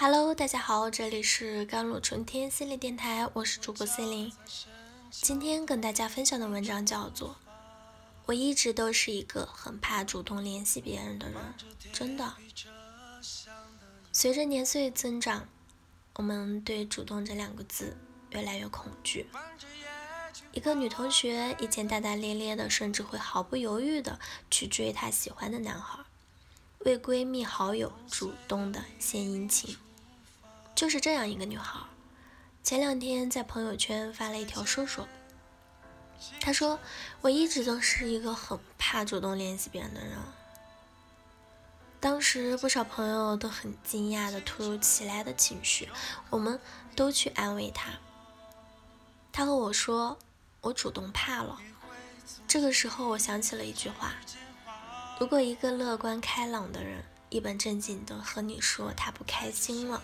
Hello，大家好，这里是甘露春天心理电台，我是主播 C 琳。今天跟大家分享的文章叫做《我一直都是一个很怕主动联系别人的人》，真的。随着年岁增长，我们对“主动”这两个字越来越恐惧。一个女同学以前大大咧咧的，甚至会毫不犹豫的去追她喜欢的男孩，为闺蜜好友主动的献殷勤。就是这样一个女孩，前两天在朋友圈发了一条说说。她说：“我一直都是一个很怕主动联系别人的人。”当时不少朋友都很惊讶的突如其来的情绪，我们都去安慰她。她和我说：“我主动怕了。”这个时候，我想起了一句话：如果一个乐观开朗的人一本正经的和你说他不开心了。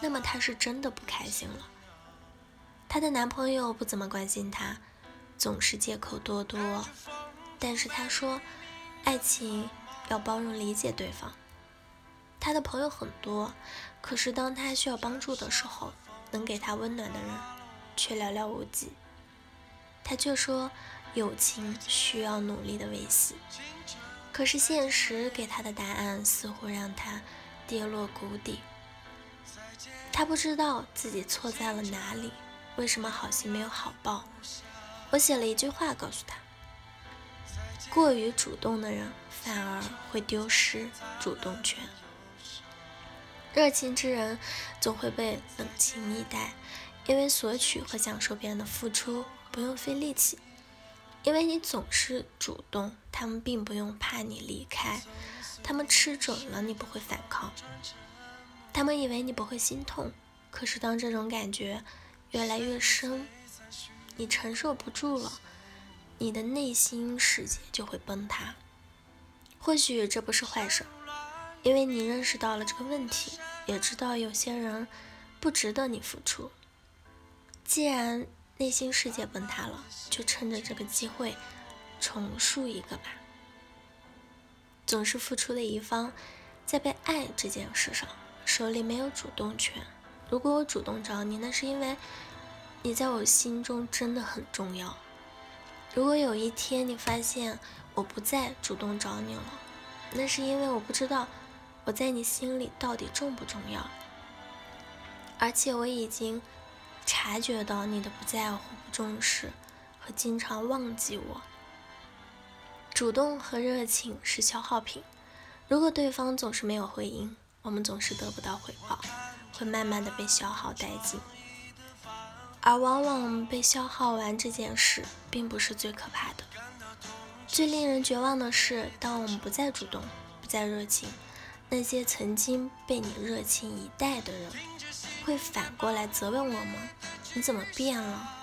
那么她是真的不开心了。她的男朋友不怎么关心她，总是借口多多。但是她说，爱情要包容理解对方。她的朋友很多，可是当她需要帮助的时候，能给她温暖的人却寥寥无几。她却说，友情需要努力的维系。可是现实给她的答案似乎让她跌落谷底。他不知道自己错在了哪里，为什么好心没有好报？我写了一句话告诉他：过于主动的人反而会丢失主动权。热情之人总会被冷情以待，因为索取和享受别人的付出不用费力气，因为你总是主动，他们并不用怕你离开，他们吃准了你不会反抗。他们以为你不会心痛，可是当这种感觉越来越深，你承受不住了，你的内心世界就会崩塌。或许这不是坏事，因为你认识到了这个问题，也知道有些人不值得你付出。既然内心世界崩塌了，就趁着这个机会重塑一个吧。总是付出的一方，在被爱这件事上。手里没有主动权。如果我主动找你，那是因为你在我心中真的很重要。如果有一天你发现我不再主动找你了，那是因为我不知道我在你心里到底重不重要。而且我已经察觉到你的不在乎、不重视和经常忘记我。主动和热情是消耗品，如果对方总是没有回应。我们总是得不到回报，会慢慢的被消耗殆尽，而往往被消耗完这件事，并不是最可怕的。最令人绝望的是，当我们不再主动，不再热情，那些曾经被你热情以待的人，会反过来责问我们：你怎么变了？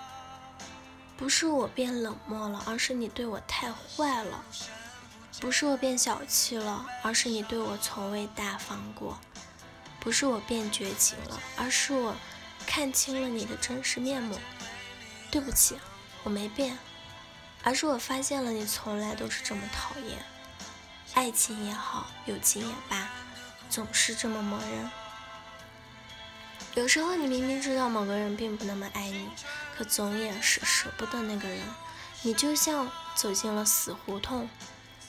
不是我变冷漠了，而是你对我太坏了。不是我变小气了，而是你对我从未大方过；不是我变绝情了，而是我看清了你的真实面目。对不起，我没变，而是我发现了你从来都是这么讨厌。爱情也好，友情也罢，总是这么磨人。有时候你明明知道某个人并不那么爱你，可总也是舍不得那个人。你就像走进了死胡同。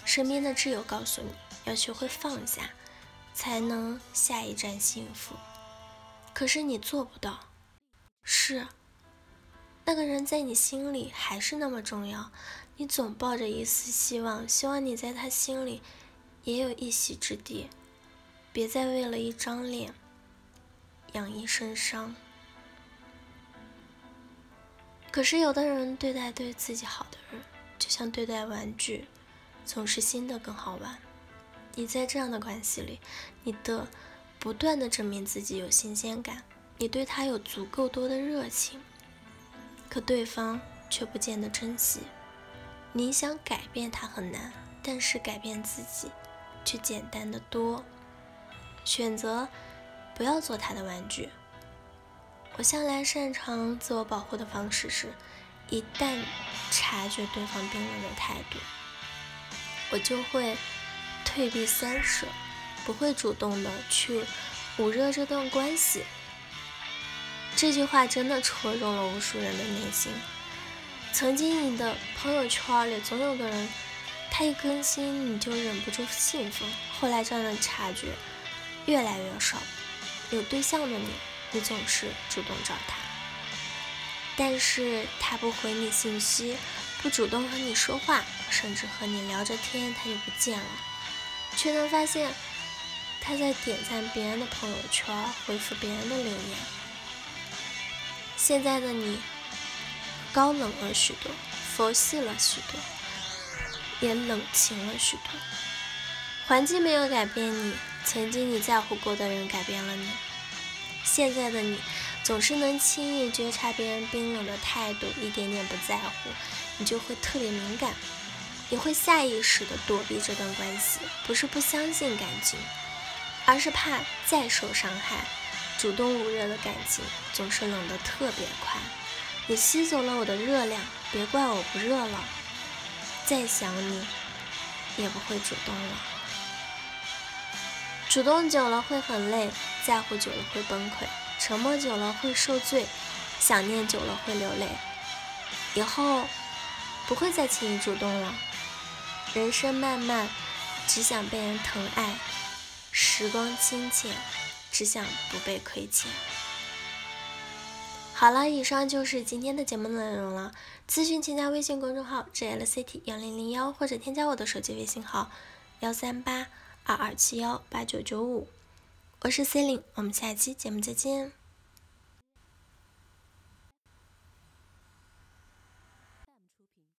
身边的挚友告诉你要学会放下，才能下一站幸福。可是你做不到。是，那个人在你心里还是那么重要。你总抱着一丝希望，希望你在他心里也有一席之地。别再为了一张脸养一身伤。可是有的人对待对自己好的人，就像对待玩具。总是新的更好玩。你在这样的关系里，你的不断的证明自己有新鲜感，你对他有足够多的热情，可对方却不见得珍惜。你想改变他很难，但是改变自己却简单的多。选择不要做他的玩具。我向来擅长自我保护的方式是，一旦察觉对方冰冷的态度。我就会退避三舍，不会主动的去捂热这段关系。这句话真的戳中了无数人的内心。曾经你的朋友圈里总有个人，他一更新你就忍不住兴奋。后来这样的察觉越来越少。有对象的你，你总是主动找他，但是他不回你信息，不主动和你说话，甚至和你聊着天他就不见了，却能发现他在点赞别人的朋友圈，回复别人的留言。现在的你高冷了许多，佛系了许多，也冷清了许多。环境没有改变你。曾经你在乎过的人改变了你，现在的你总是能轻易觉察别人冰冷的态度，一点点不在乎，你就会特别敏感，你会下意识的躲避这段关系，不是不相信感情，而是怕再受伤害。主动捂热的感情总是冷得特别快，你吸走了我的热量，别怪我不热了，再想你也不会主动了。主动久了会很累，在乎久了会崩溃，沉默久了会受罪，想念久了会流泪。以后不会再轻易主动了。人生漫漫，只想被人疼爱；时光清浅，只想不被亏欠。好了，以上就是今天的节目内容了。咨询请加微信公众号 jlct 幺零零幺，或者添加我的手机微信号幺三八。二二七幺八九九五，我是 C 琳，我们下期节目再见。